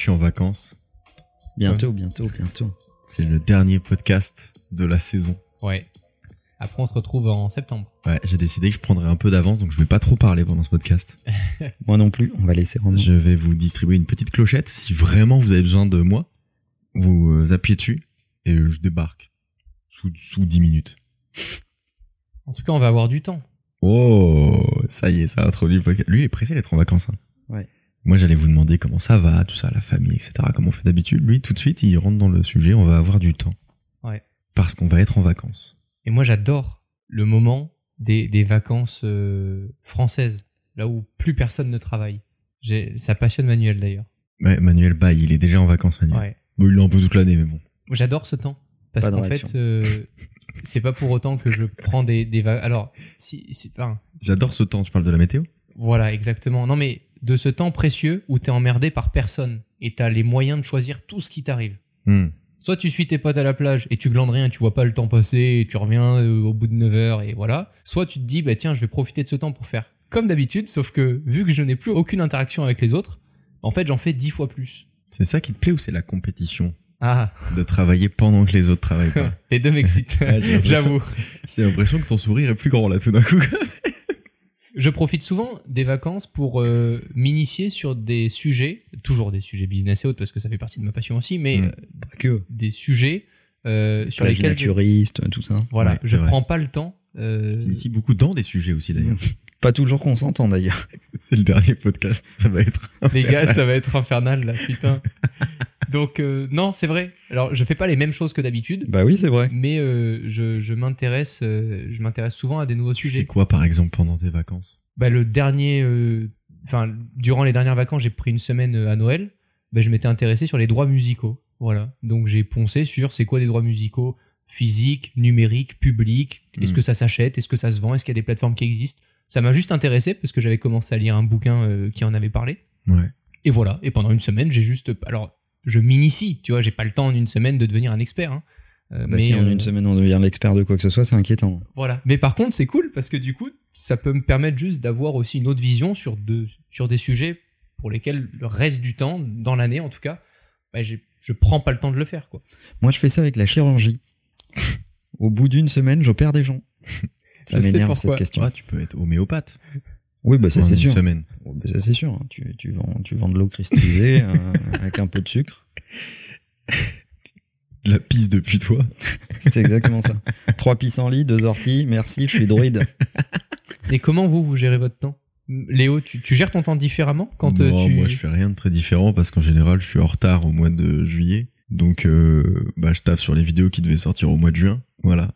Je suis en vacances. Bientôt, bientôt, bientôt. C'est le dernier podcast de la saison. Ouais. Après on se retrouve en septembre. Ouais, j'ai décidé que je prendrais un peu d'avance, donc je vais pas trop parler pendant ce podcast. Moi non plus, on va laisser Romain. Je vais vous distribuer une petite clochette. Si vraiment vous avez besoin de moi, vous euh, appuyez dessus et je débarque. Sous, sous 10 minutes. En tout cas on va avoir du temps. Oh, ça y est, ça a introduit le podcast. Lui il est pressé d'être en vacances. hein. Ouais. Moi j'allais vous demander comment ça va, tout ça, la famille, etc. Comme on fait d'habitude. Lui tout de suite il rentre dans le sujet, on va avoir du temps. Ouais. Parce qu'on va être en vacances. Et moi j'adore le moment des, des vacances euh, françaises, là où plus personne ne travaille. Ça passionne Manuel d'ailleurs. Ouais, Manuel Baye, il est déjà en vacances, Manuel. Ouais. Bon, il l'a un peu toute l'année, mais bon. J'adore ce temps. Parce qu'en fait, euh, c'est pas pour autant que je prends des, des vacances. Alors, si, si- enfin, J'adore ce temps. Tu parles de la météo? Voilà, exactement. Non, mais de ce temps précieux où t'es emmerdé par personne et t'as les moyens de choisir tout ce qui t'arrive. Hmm. Soit tu suis tes potes à la plage et tu glandes rien, et tu vois pas le temps passer et tu reviens euh, au bout de 9 heures et voilà. Soit tu te dis, bah tiens, je vais profiter de ce temps pour faire comme d'habitude, sauf que vu que je n'ai plus aucune interaction avec les autres, en fait, j'en fais 10 fois plus. C'est ça qui te plaît ou c'est la compétition Ah, de travailler pendant que les autres travaillent pas les deux m'excitent. L'impression- J'avoue. J'ai l'impression que ton sourire est plus grand là tout d'un coup. Je profite souvent des vacances pour euh, m'initier sur des sujets, toujours des sujets business et autres parce que ça fait partie de ma passion aussi, mais Mm. euh, que. des sujets euh, sur les lesquels je, naturistes, tout ça. voilà, Ouais, je vrai. prends pas le temps. euh, Tu inities beaucoup dans des sujets aussi d'ailleurs. Pas toujours qu'on s'entend d'ailleurs. C'est le dernier podcast, ça va être. Les gars, ça va être infernal là, putain. Donc euh, non, c'est vrai. Alors je fais pas les mêmes choses que d'habitude, Bah oui, c'est vrai. mais euh, je, je m'intéresse, euh, je m'intéresse souvent à des nouveaux Tu fais sujets. quoi par exemple pendant tes vacances? Bah le dernier, euh, enfin durant les dernières vacances, j'ai pris une semaine euh, à Noël. Bah, je m'étais intéressé sur les droits musicaux. Voilà. Donc j'ai poncé sur c'est quoi des droits musicaux physiques, numériques, publics. Est-ce Mm. que ça s'achète? Est-ce que ça se vend? Est-ce qu'il y a des plateformes qui existent? Ça m'a juste intéressé parce que j'avais commencé à lire un bouquin qui en avait parlé. Ouais. Et voilà. Et pendant une semaine, j'ai juste. Alors, je m'initie. Tu vois, j'ai pas le temps en une semaine de devenir un expert. hein. Euh, Bah, si en euh, une semaine on devient l'expert de quoi que ce soit, c'est inquiétant. voilà. Mais par contre, c'est cool parce que du coup, ça peut me permettre juste d'avoir aussi une autre vision sur, de, sur des sujets pour lesquels le reste du temps, dans l'année en tout cas, bah, je prends pas le temps de le faire. Quoi. Moi, je fais ça avec la chirurgie. Au bout d'une semaine, j'opère des gens. Ça m'énerve cette question. Ouais, tu peux être homéopathe. Oui, bah ça en c'est sûr. semaine. Bah, ça c'est sûr. hein. Tu, tu, vends, tu vends de l'eau cristallisée euh, avec un peu de sucre. La pisse depuis toi. C'est exactement ça. Trois pissenlits, deux orties, merci, je suis druide. Et comment vous, vous gérez votre temps? Léo, tu, tu gères ton temps différemment quand euh, non, tu. moi je fais rien de très différent parce qu'en général je suis en retard au mois de juillet. Donc euh, bah, je taffe sur les vidéos qui devaient sortir au mois de juin. Voilà.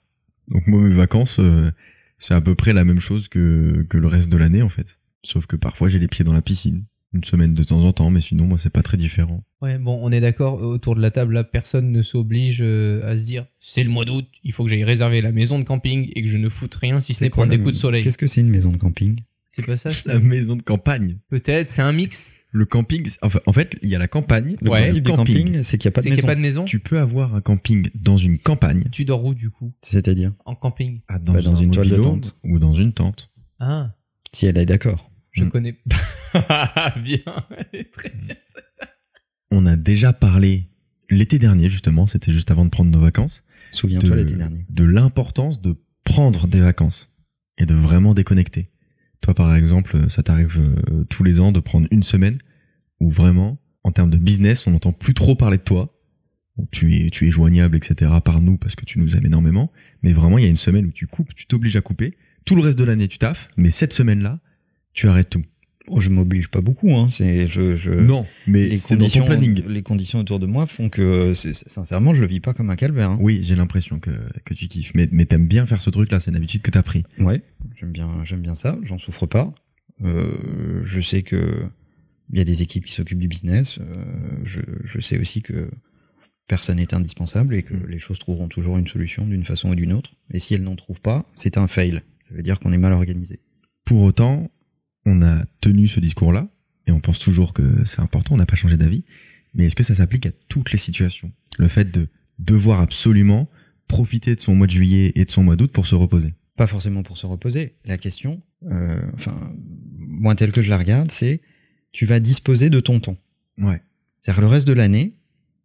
Donc moi mes vacances euh, c'est à peu près la même chose que, que le reste de l'année en fait. Sauf que parfois j'ai les pieds dans la piscine. Une semaine de temps en temps, mais sinon moi c'est pas très différent. Ouais, bon, on est d'accord, autour de la table, là, personne ne s'oblige euh, à se dire c'est le mois d'août, il faut que j'aille réserver la maison de camping et que je ne foute rien si ce n'est prendre des coups de soleil. Qu'est-ce que c'est une maison de camping? C'est pas ça c'est- La maison de campagne. Peut-être, c'est un mix. Le camping, enfin, en fait, il y a la campagne. Le Ouais. principe du camping, c'est qu'il n'y a pas C'est de qu'il n'y maison. a pas de maison. Tu peux avoir un camping dans une campagne, Tu dors où du coup C'est-à-dire En camping. ah, dans, Bah, dans un une toile de mobil-home tente. ou dans une tente. Ah, Si elle est d'accord. je Mm. connais. bien, elle est très bien. On a déjà parlé l'été dernier, justement, c'était juste avant de prendre nos vacances, Souviens-toi de, l'été dernier. de l'importance de prendre des vacances et de vraiment déconnecter. Toi, par exemple, ça t'arrive euh, tous les ans de prendre une semaine où vraiment, en termes de business, on n'entend plus trop parler de toi. Tu es, tu es joignable, etc. par nous parce que tu nous aimes énormément. Mais vraiment, il y a une semaine où tu coupes, tu t'obliges à couper. Tout le reste de l'année, tu taffes. Mais cette semaine-là, tu arrêtes tout. Oh, je m'oblige pas beaucoup. Hein. C'est je, je... non, mais les c'est dans ton conditions, planning. les conditions autour de moi font que, sincèrement, je le vis pas comme un calvaire. hein. Oui, j'ai l'impression que, que tu kiffes. Mais, mais t'aimes bien faire ce truc-là, c'est une habitude que t'as pris. Ouais, j'aime bien, j'aime bien ça. J'en souffre pas. Euh, je sais que Il y a des équipes qui s'occupent du business. Euh, je, je sais aussi que personne n'est indispensable et que Mm. les choses trouveront toujours une solution d'une façon ou d'une autre. Et si elles n'en trouvent pas, c'est un fail. Ça veut dire qu'on est mal organisé. Pour autant, on a tenu ce discours-là, et on pense toujours que c'est important, on n'a pas changé d'avis, mais est-ce que ça s'applique à toutes les situations? Le fait de devoir absolument profiter de son mois de juillet et de son mois d'août pour se reposer? Pas forcément pour se reposer. La question, euh, enfin, moi telle que je la regarde, c'est tu vas disposer de ton temps. Ouais. C'est-à-dire le reste de l'année,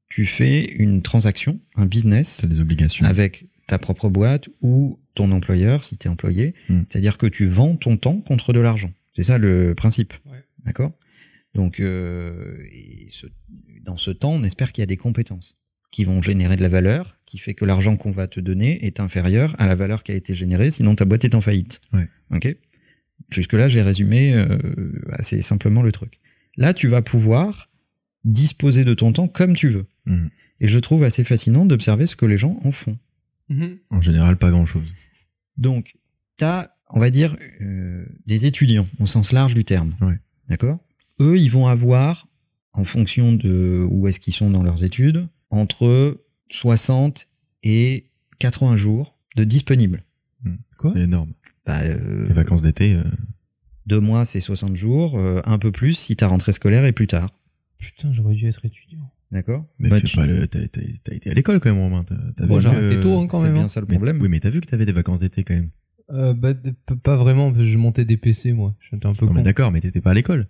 tu fais une transaction, un business C'est des obligations. avec ta propre boîte ou ton employeur si tu es employé. Mm. C'est-à-dire que tu vends ton temps contre de l'argent. C'est ça le principe. Ouais. D'accord? Donc, euh, et ce- dans ce temps, on espère qu'il y a des compétences qui vont générer de la valeur, qui fait que l'argent qu'on va te donner est inférieur à la valeur qui a été générée, sinon ta boîte est en faillite. Ouais. Ok? Jusque-là, j'ai résumé euh, assez simplement le truc. Là, tu vas pouvoir disposer de ton temps comme tu veux. Mhm. Et je trouve assez fascinant d'observer ce que les gens en font. En général, pas grand-chose. Donc, tu as, on va dire, euh, des étudiants au sens large du terme. Ouais. D'accord? Eux, ils vont avoir, en fonction de où est-ce qu'ils sont dans leurs études, entre 60 et 80 jours de disponibles. Quoi? C'est énorme. Bah, euh, Les vacances d'été, euh, deux mois, c'est 60 jours, euh, un peu plus si ta rentrée scolaire est plus tard. Putain, j'aurais dû être étudiant. D'accord? Mais Bah, tu- pas le. T'as t'as- t'as été à l'école quand même, Romain. T'as- t'as Bon, j'ai arrêté tôt, hein, quand C'est même. bien hein. ça le Mais- problème. Oui, mais t'as vu que t'avais des vacances d'été quand même. Euh, bah, pas vraiment, parce que je montais des PC, moi. J'étais un peu Non, mais con. d'accord, mais t'étais pas à l'école.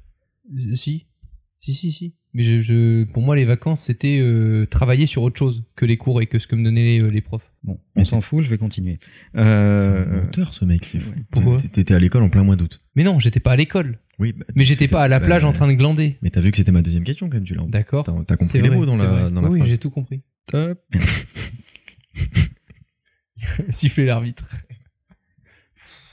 Euh, Si. Si, si, si. Mais je, je- pour moi, les vacances, c'était euh, travailler sur autre chose que les cours et que ce que me donnaient les, euh, les profs. Bon, on s'en fout, je vais continuer. Euh, C'est un menteur, ce mec, c'est fou. Pourquoi T'étais à l'école en plein mois d'août. Mais non, j'étais pas à l'école. Oui, bah, Mais j'étais pas à la bah, plage en train de glander. Mais t'as vu que c'était ma deuxième question quand même, tu l'as. D'accord. T'as compris les vrai, mots dans c'est la, vrai. dans la oui, phrase. j'ai tout compris. top. Siffler l'arbitre.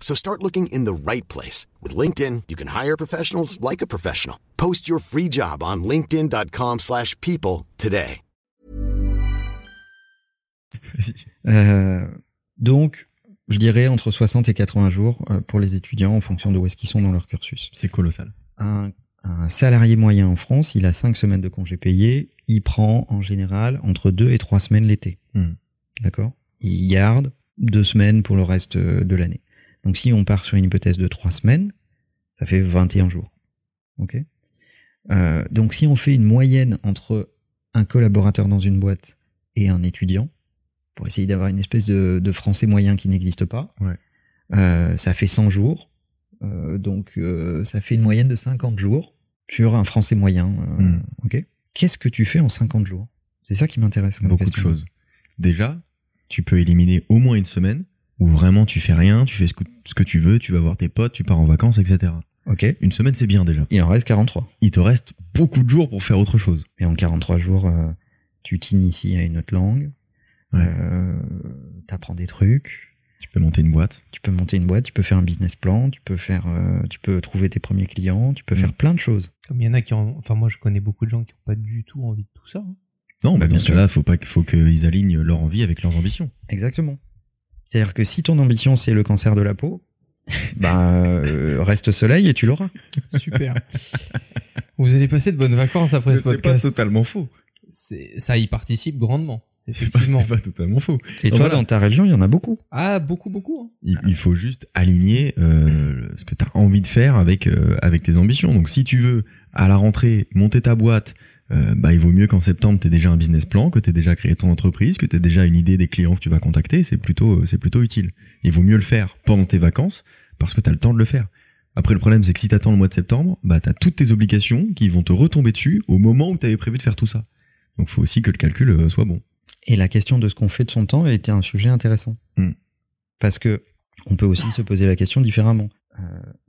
So start looking in the right place. With LinkedIn, you can hire professionals like a professional. Post your free job on linkedin.com/people slash people today. Euh, donc, je dirais entre 60 et 80 jours euh, pour les étudiants en fonction de où est-ce qu'ils sont dans leur cursus. C'est colossal. Un, un salarié moyen en France, il a 5 semaines de congés payés, il prend en général entre 2 et 3 semaines l'été. Hmm. D'accord? Il garde 2 semaines pour le reste euh, de l'année. Donc si on part sur une hypothèse de 3 semaines, ça fait 21 jours. Ok? Euh, Donc si on fait une moyenne entre un collaborateur dans une boîte et un étudiant, pour essayer d'avoir une espèce de, de français moyen qui n'existe pas, Ouais. euh, ça fait 100 jours. Euh, donc ça fait une moyenne de 50 jours sur un français moyen. Hmm. ok? Qu'est-ce que tu fais en 50 jours? C'est ça qui m'intéresse. Beaucoup de choses. Déjà, tu peux éliminer au moins une semaine où vraiment tu fais rien, tu fais ce que, ce que tu veux, tu vas voir tes potes, tu pars en vacances, etc. Ok. Une semaine, c'est bien déjà. Il en reste 43. Il te reste beaucoup de jours pour faire autre chose. Et en 43 jours, euh, tu t'inities à une autre langue. Ouais. Euh, t'apprends des trucs. Tu peux monter une boîte. Tu peux monter une boîte, tu peux faire un business plan, tu peux faire, euh, tu peux trouver tes premiers clients, tu peux Mm. faire plein de choses. Comme il y en a qui ont. Enfin, moi, je connais beaucoup de gens qui ont pas du tout envie de tout ça. hein. Non, Bah, mais bien dans ce cas-là, faut pas, faut qu'ils alignent leur envie avec leurs ambitions. Exactement. C'est-à-dire que si ton ambition c'est le cancer de la peau, bah euh, reste soleil et tu l'auras. Super. Vous allez passer de bonnes vacances après ce podcast. faux. C'est- Ça y participe grandement. C'est pas, Effectivement. c'est pas totalement faux. Et Donc toi, voilà. dans ta région, il y en a beaucoup. Ah, beaucoup, beaucoup. hein. Il, il faut juste aligner euh, ce que tu as envie de faire avec, euh, avec tes ambitions. Donc si tu veux, à la rentrée, monter ta boîte, euh, bah, il vaut mieux qu'en septembre, tu aies déjà un business plan, que tu aies déjà créé ton entreprise, que tu aies déjà une idée des clients que tu vas contacter. C'est plutôt, c'est plutôt utile. Il vaut mieux le faire pendant tes vacances parce que tu as le temps de le faire. Après, le problème, c'est que si tu attends le mois de septembre, bah, tu as toutes tes obligations qui vont te retomber dessus au moment où tu avais prévu de faire tout ça. Donc, faut aussi que le calcul euh, soit bon. Et la question de ce qu'on fait de son temps a été un sujet intéressant. Hmm. Parce que on peut aussi se poser la question différemment. Euh,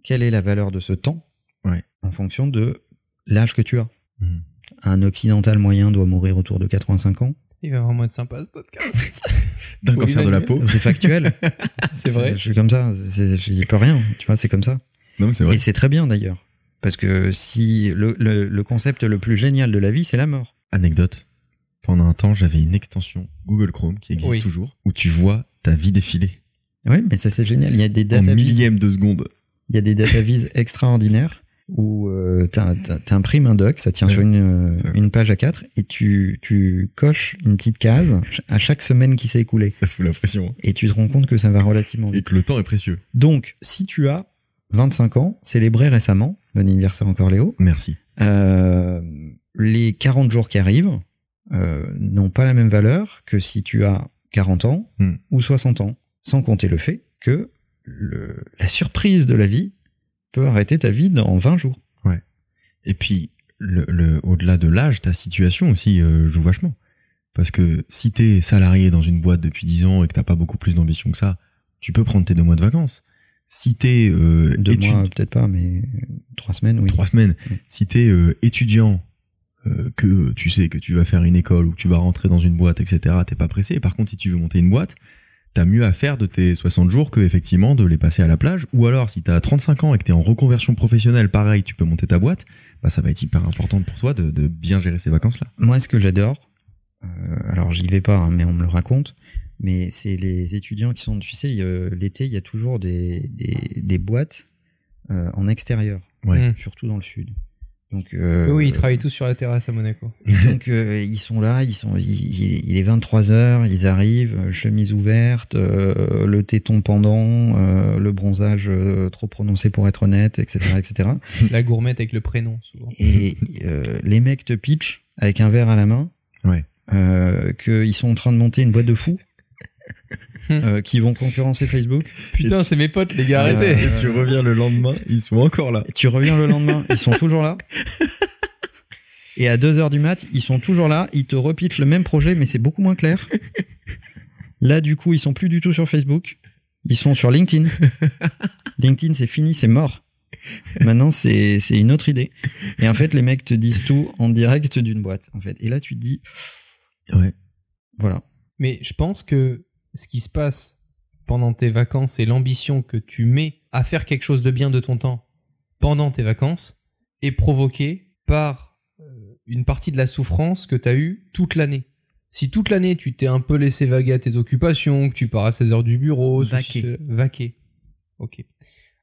quelle est la valeur de ce temps Ouais. en fonction de l'âge que tu as? Mhm. Un occidental moyen doit mourir autour de 85 ans. Il va vraiment être sympa ce podcast. D'un cancer de la peau. C'est factuel. C'est vrai. Je suis comme ça. c'est- Je n'y peux rien. Tu vois, c'est comme ça. Non, mais c'est vrai. Et c'est très bien d'ailleurs. Parce que si le, le- le concept le plus génial de la vie, c'est la mort. Anecdote. Pendant un temps, j'avais une extension Google Chrome qui existe Oui. toujours où tu vois ta vie défiler Oui, mais ça c'est génial. Il y a des en data vis, millième de seconde. il y a des data vis extraordinaires où euh, t'imprimes un doc, ça tient Ouais, sur une, une page A4 et tu, tu coches une petite case à chaque semaine qui s'est écoulée. Ça fout la pression. hein. Et tu te rends compte que ça va relativement Et vite. que le temps est précieux. Donc, si tu as 25 ans, célébré récemment, bon anniversaire encore Léo, Merci. euh, les 40 jours qui arrivent euh, n'ont pas la même valeur que si tu as 40 ans Hmm. ou 60 ans, sans compter le fait que le- la surprise de la vie peut arrêter ta vie dans 20 jours. Et puis, le, le- au-delà de l'âge, ta situation aussi euh, joue vachement. Parce que si t'es salarié dans une boîte depuis 10 ans et que t'as pas beaucoup plus d'ambition que ça, tu peux prendre tes deux mois de vacances. Si t'es euh, Deux mois, peut-être pas, mais trois semaines, oui. trois semaines, si t'es euh, étudiant, euh, que tu sais que tu vas faire une école ou que tu vas rentrer dans une boîte, etc., t'es pas pressé. Par contre, si tu veux monter une boîte, t'as mieux à faire de tes 60 jours que effectivement de les passer à la plage. Ou alors, si t'as 35 ans et que t'es en reconversion professionnelle, pareil, tu peux monter ta boîte, bah, ça va être hyper important pour toi de, de bien gérer ces vacances-là. Moi, ce que j'adore, euh, alors j'y vais pas, hein, mais on me le raconte, mais c'est les étudiants qui sont, tu sais, euh, l'été, il y a toujours des, des, des boîtes euh, en extérieur, Ouais. Mm. surtout dans le sud. Donc, euh, oui, ils travaillent tous sur la terrasse à Monaco. donc euh, ils sont là, ils sont, il, il- est 23 heures, ils arrivent, euh, chemise ouverte, euh, le téton pendant, euh, le bronzage euh, trop prononcé pour être honnête, etc., etc. La gourmette avec le prénom, souvent. Et euh, les mecs te pitchent avec un verre à la main Ouais. euh, qu'ils sont en train de monter une boîte de fous Hmm. Euh, qui vont concurrencer Facebook. Putain, c'est mes potes, les gars, Euh, arrêtez. Et tu reviens le lendemain, ils sont encore là. Et tu reviens le lendemain, ils sont toujours là. Et à 2 heures du mat, ils sont toujours là, ils te repitchent le même projet, mais c'est beaucoup moins clair. Là, du coup, ils sont plus du tout sur Facebook. Ils sont sur LinkedIn. LinkedIn, c'est fini, c'est mort. Maintenant, c'est c'est une autre idée. Et en fait, les mecs te disent tout en direct d'une boîte, en fait. Et là, tu te dis, Ouais. voilà. Mais je pense que ce qui se passe pendant tes vacances et l'ambition que tu mets à faire quelque chose de bien de ton temps pendant tes vacances est provoquée par euh, une partie de la souffrance que tu as eue toute l'année. Si toute l'année tu t'es un peu laissé vaguer à tes occupations, que tu pars à 16 heures du bureau, Vaquer. ce- vaquer. Ok.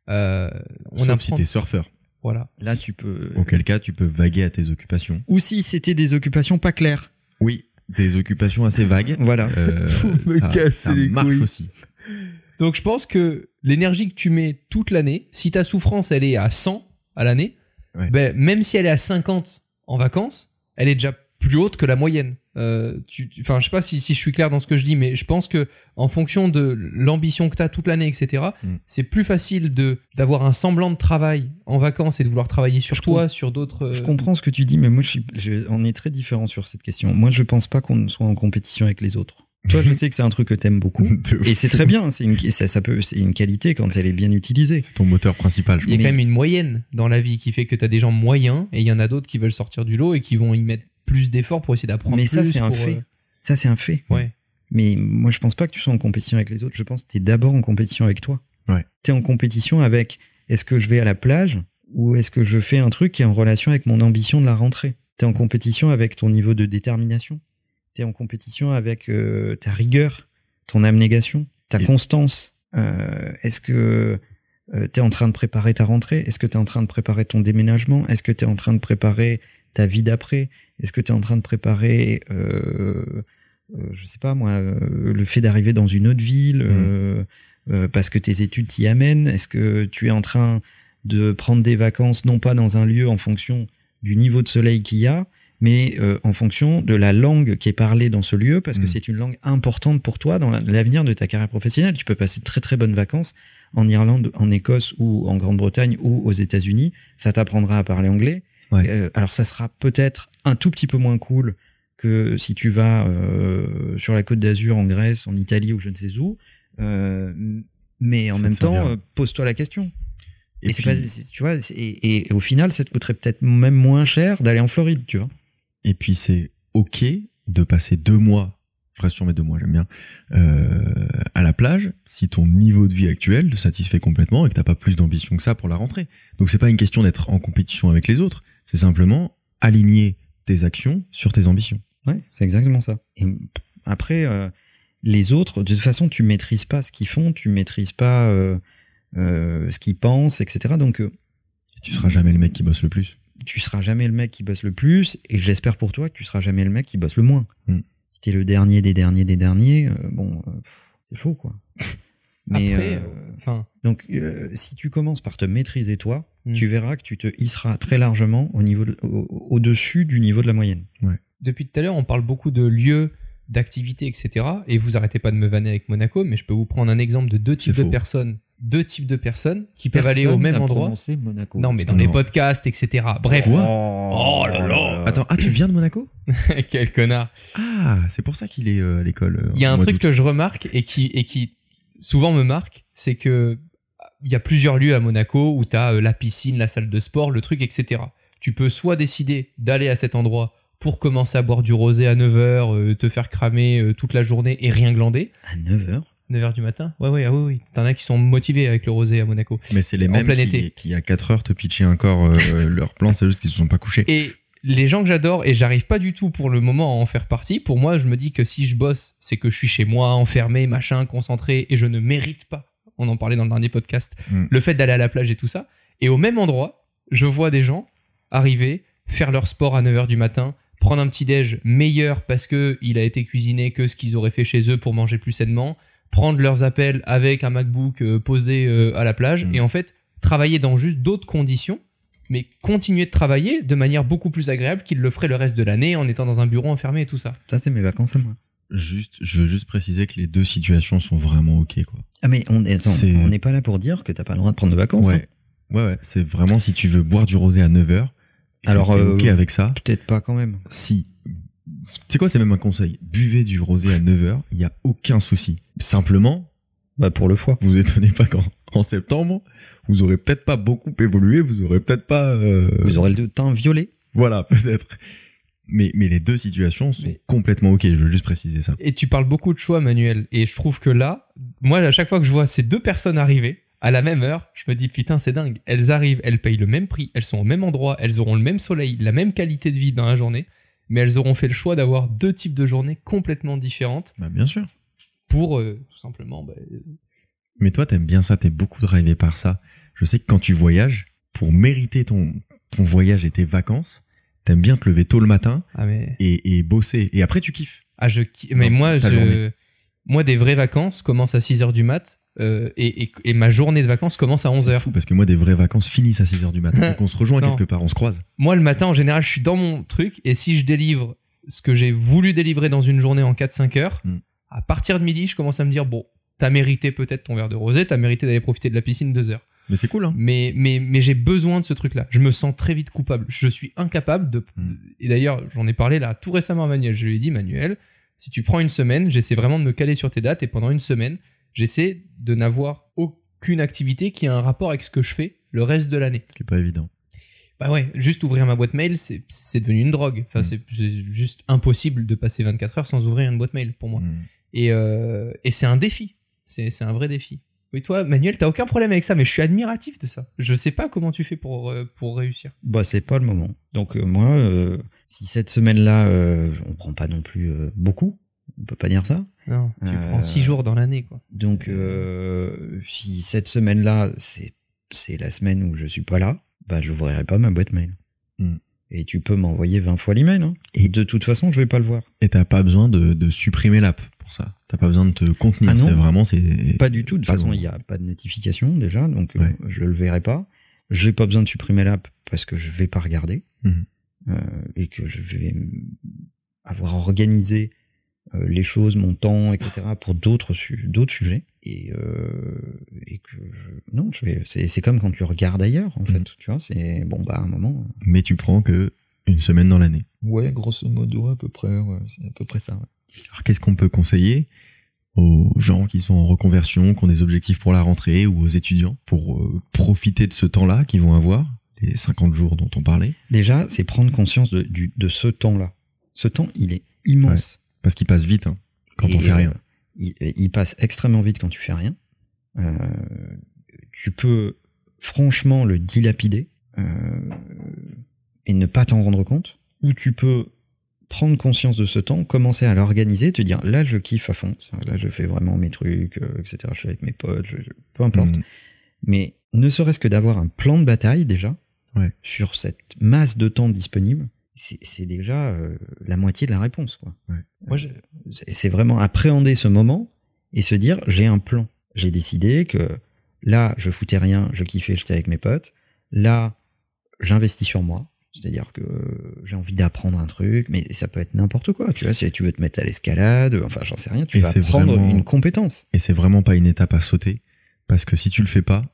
Euh, on Sauf apprend. si t'es surfeur. Voilà. Là, tu peux. Auquel cas, tu peux vaguer à tes occupations. Ou si c'était des occupations pas claires. Oui. Des occupations assez vagues. Voilà. Euh, me ça, casser ça les marche couilles. aussi. Donc je pense que l'énergie que tu mets toute l'année, si ta souffrance elle est à 100 à l'année, Ouais. ben, même si elle est à 50 en vacances, elle est déjà plus haute que la moyenne. Euh, tu, enfin, je sais pas si, si je suis clair dans ce que je dis, mais je pense que en fonction de l'ambition que tu as toute l'année, etc., Mm. c'est plus facile de d'avoir un semblant de travail en vacances et de vouloir travailler sur Je toi, sur d'autres. Je euh, comprends ce que tu dis, mais moi, je suis, je- on est très différents sur cette question. Moi, je pense pas qu'on soit en compétition avec les autres. Toi, je sais que c'est un truc que t'aimes beaucoup. Et c'est très bien, c'est une, ça, ça peut, c'est une qualité quand elle est bien utilisée. C'est ton moteur principal, je Il y a pense. quand même une moyenne dans la vie qui fait que tu as des gens moyens et il y en a d'autres qui veulent sortir du lot et qui vont y mettre plus d'efforts pour essayer d'apprendre Mais plus. ça, c'est un fait. euh, Ça, c'est un fait. Ouais. Mais moi, je pense pas que tu sois en compétition avec les autres. Je pense que tu es d'abord en compétition avec toi. Ouais. Tu es en compétition avec est-ce que je vais à la plage ou est-ce que je fais un truc qui est en relation avec mon ambition de la rentrée? Tu es en compétition avec ton niveau de détermination. Tu es en compétition avec euh, ta rigueur, ton abnégation, ta Et- constance. Euh, est-ce que tu es en train de préparer ta rentrée? Est-ce que tu es en train de préparer ton déménagement? Est-ce que tu es en train de préparer ta vie d'après Est-ce que tu es en train de préparer euh, euh, je sais pas moi, euh, le fait d'arriver dans une autre ville, euh, euh, parce que tes études t'y amènent? Est-ce que tu es en train de prendre des vacances, non pas dans un lieu en fonction du niveau de soleil qu'il y a, mais en fonction de la langue qui est parlée dans ce lieu, parce que Mm. c'est une langue importante pour toi dans la- l'avenir de ta carrière professionnelle. Tu peux passer de très très bonnes vacances en Irlande, en Écosse ou en Grande-Bretagne ou aux États-Unis. Ça t'apprendra à parler anglais. Ouais. Euh, alors ça sera peut-être un tout petit peu moins cool que si tu vas euh, sur la côte d'Azur, en Grèce, en Italie ou je ne sais où. Euh, mais en Ça même temps, pose-toi la question. Et, Et c'est puis- pas, c'est- tu vois, c'est- et, et au final, ça te coûterait peut-être même moins cher d'aller en Floride, tu vois. Et puis c'est ok de passer deux mois, je reste sur mes deux mois, j'aime bien, à la plage, si ton niveau de vie actuel te satisfait complètement et que t'as pas plus d'ambition que ça pour la rentrée. Donc c'est pas une question d'être en compétition avec les autres, c'est simplement aligner tes actions sur tes ambitions. Ouais, c'est exactement ça. Et après, euh, les autres, de toute façon, tu maîtrises pas ce qu'ils font, tu maîtrises pas euh, euh, ce qu'ils pensent, etc. Donc, Tu seras jamais le mec qui bosse le plus. tu seras jamais le mec qui bosse le plus, et j'espère pour toi que tu seras jamais le mec qui bosse le moins. Mm. Si t'es le dernier des derniers des derniers, bon, c'est faux, quoi. Mais Après, euh, donc, euh, si tu commences par te maîtriser toi, Mm. tu verras que tu te hisseras très largement au niveau de- au- au-dessus du niveau de la moyenne. depuis tout à l'heure, on parle beaucoup de lieux, d'activités, etc. Et vous arrêtez pas de me vanner avec Monaco, mais je peux vous prendre un exemple de deux types de personnes, deux types de personnes qui peuvent aller au même endroit. Monaco. Non, mais dans Non. des podcasts, etc. Bref, Quoi Oh là là. Attends, ah tu viens de Monaco quel connard. Ah, c'est pour ça qu'il est euh, à l'école. euh, Il y a un truc que je remarque et qui, et qui souvent me marque, c'est que il y a plusieurs lieux à Monaco où tu as la piscine, la salle de sport, le truc, etc. Tu peux soit décider d'aller à cet endroit pour commencer à boire du rosé à 9h, te faire cramer euh, toute la journée et rien glander. À 9h 9h du matin? Ouais, ouais, ah oui, oui. T'en as qui sont motivés avec le rosé à Monaco. Mais c'est les mêmes qui, qui, à 4 heures te pitchaient encore euh, leur plan, c'est juste qu'ils se sont pas couchés. Et les gens que j'adore, et j'arrive pas du tout pour le moment à en faire partie, pour moi, je me dis que si je bosse, c'est que je suis chez moi, enfermé, machin, concentré, et je ne mérite pas, on en parlait dans le dernier podcast, Mm. le fait d'aller à la plage et tout ça. Et au même endroit, je vois des gens arriver, faire leur sport à 9h du matin, prendre un petit déj meilleur parce que il a été cuisiné que ce qu'ils auraient fait chez eux pour manger plus sainement, prendre leurs appels avec un MacBook euh, posé euh, à la plage, Mm. et en fait, travailler dans juste d'autres conditions mais continuer de travailler de manière beaucoup plus agréable qu'il le ferait le reste de l'année en étant dans un bureau enfermé et tout ça. Ça, c'est mes vacances à moi. Juste, je veux juste préciser que les deux situations sont vraiment ok, quoi. Ah, mais on est- attends, C'est- on n'est pas là pour dire que t'as pas le droit de prendre de vacances. hein. Ouais. Ouais, ouais. C'est vraiment si tu veux boire du rosé à 9h. Alors, euh, ok avec ça. Peut-être pas quand même. Si. C'est quoi, c'est même un conseil? Buvez du rosé à 9h, il y a aucun souci. Simplement, Bah, pour le foie. vous étonnez pas qu'en en septembre, vous aurez peut-être pas beaucoup évolué, vous aurez peut-être pas. euh, Vous aurez le teint violet. Voilà, peut-être. Mais, mais les deux situations sont Mais- complètement ok, je veux juste préciser ça. Et tu parles beaucoup de choix, Manuel. Et je trouve que là, moi, à chaque fois que je vois ces deux personnes arriver à la même heure, je me dis putain, c'est dingue. Elles arrivent, elles payent le même prix, elles sont au même endroit, elles auront le même soleil, la même qualité de vie dans la journée, mais elles auront fait le choix d'avoir deux types de journées complètement différentes Bah, bien sûr. pour euh, tout simplement. bah, Mais toi, t'aimes bien ça, t'es beaucoup drivé par ça. Je sais que quand tu voyages, pour mériter ton, ton voyage et tes vacances, t'aimes bien te lever tôt le matin ah mais et, et bosser. Et après, tu kiffes. Ah, je, ki- mais moi, je, journée. moi, des vraies vacances commencent à 6h du mat, euh, et, et, et ma journée de vacances commence à C'est 11h. fou parce que moi, des vraies vacances finissent à 6h du matin. Donc on se rejoint Non. quelque part, on se croise. Moi, le matin, en général, je suis dans mon truc, et si je délivre ce que j'ai voulu délivrer dans une journée en 4-5 heures, Mm. à partir de midi, je commence à me dire, bon, t'as mérité peut-être ton verre de rosé, t'as mérité d'aller profiter de la piscine deux heures. Mais c'est cool, hein. Mais, mais, mais j'ai besoin de ce truc-là. Je me sens très vite coupable. Je suis incapable de. Mm. Et d'ailleurs, j'en ai parlé là tout récemment à Manuel. Je lui ai dit, Manuel, si tu prends une semaine, j'essaie vraiment de me caler sur tes dates et pendant une semaine, j'essaie de n'avoir aucune activité qui a un rapport avec ce que je fais le reste de l'année. Ce qui est pas évident. Bah ouais, juste ouvrir ma boîte mail, c'est devenu une drogue. Enfin, Mm. c'est- c'est juste impossible de passer 24 heures sans ouvrir une boîte mail pour moi. Mm. Et, euh, et c'est un défi. C'est un vrai défi. Oui, toi, Manuel, t'as aucun problème avec ça, mais je suis admiratif de ça. Je sais pas comment tu fais pour, euh, pour réussir. Bah, c'est pas le moment. Donc, euh, moi, euh, si cette semaine-là, euh, on prend pas non plus euh, beaucoup, on peut pas dire ça. Non, tu Euh, prends 6 jours dans l'année, quoi. Donc, euh, si cette semaine-là, c'est c'est la semaine où je suis pas là, bah, j'ouvrirai pas ma boîte mail. Hmm. Et tu peux m'envoyer 20 fois l'email. Hein. Et de toute façon, je vais pas le voir. Et t'as pas besoin de, de supprimer l'app pour ça. T'as pas besoin de te contenir. Ah non. vraiment, c'est. Pas du tout. De toute façon, il n'y a pas de notification déjà, donc euh, Ouais. je le verrai pas. J'ai pas besoin de supprimer l'app parce que je vais pas regarder Mhm. euh, et que je vais avoir organisé euh, les choses, mon temps, etc. pour d'autres su- d'autres sujets et euh, et que je... non, je vais. C'est comme quand tu regardes ailleurs en fait. Mhm. Tu vois, c'est bon bah à un moment. Mais tu prends que une semaine dans l'année. Ouais, grosso modo à peu près. Ouais, c'est à peu près ça. ouais. Alors qu'est-ce qu'on peut conseiller aux gens qui sont en reconversion, qui ont des objectifs pour la rentrée ou aux étudiants pour euh, profiter de ce temps-là qu'ils vont avoir, les 50 jours dont on parlait? Déjà, c'est prendre conscience de, du, de ce temps-là. Ce temps, il est immense. Parce qu'il passe vite hein, quand Et, on fait euh, rien. il, il passe extrêmement vite quand tu fais rien. Euh, tu peux franchement le dilapider euh, et ne pas t'en rendre compte. Ou tu peux prendre conscience de ce temps, commencer à l'organiser, te dire là je kiffe à fond, là je fais vraiment mes trucs, euh, etc. Je suis avec mes potes, je- je- peu importe. Mm. Mais ne serait-ce que d'avoir un plan de bataille déjà Ouais. sur cette masse de temps disponible, c'est déjà euh, la moitié de la réponse. Quoi. Moi, je- C'est c'est vraiment appréhender ce moment et se dire j'ai un plan. J'ai décidé que là je foutais rien, je kiffais, j'étais avec mes potes. Là j'investis sur moi. C'est-à-dire que euh, j'ai envie d'apprendre un truc, mais ça peut être n'importe quoi. Tu vois, si tu veux te mettre à l'escalade, enfin j'en sais rien, tu Et vas apprendre vraiment- une compétence. Et c'est vraiment pas une étape à sauter. Parce que si tu le fais pas,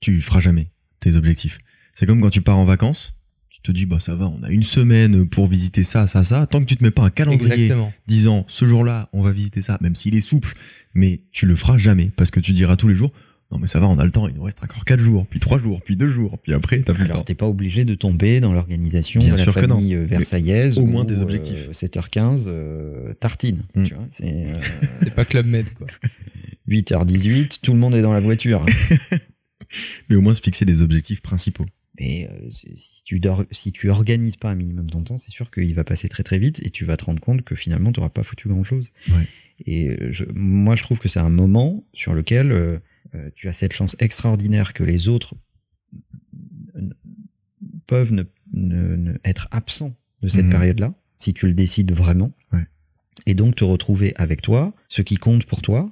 tu feras jamais tes objectifs. C'est comme quand tu pars en vacances. Tu te dis, bah ça va, on a une semaine pour visiter ça, ça, ça. Tant que tu te mets pas un calendrier Exactement. disant, ce jour-là, on va visiter ça, même s'il est souple, mais tu le feras jamais. Parce que tu diras tous les jours, non mais ça va, on a le temps, il nous reste encore 4 jours, puis 3 jours, puis 2 jours, puis après, t'as plus le Alors t'es pas obligé de tomber dans l'organisation Bien de la sûr que non. famille euh, versaillaise. au moins où, des euh, objectifs. 7h15, euh, tartine. Mm. Tu vois, c'est euh, C'est pas Club Med, quoi. 8h18, tout le monde est dans la voiture. Mais au moins se fixer des objectifs principaux. Mais euh, si tu dors, si tu organises pas un minimum ton temps, c'est sûr qu'il va passer très très vite et tu vas te rendre compte que finalement tu n'auras pas foutu grand chose. Ouais. Et euh, je, moi je trouve que c'est un moment sur lequel euh, tu as cette chance extraordinaire que les autres peuvent ne, ne- ne être absents de cette Mhm. période-là, si tu le décides vraiment. Ouais. Et donc te retrouver avec toi, ce qui compte pour toi,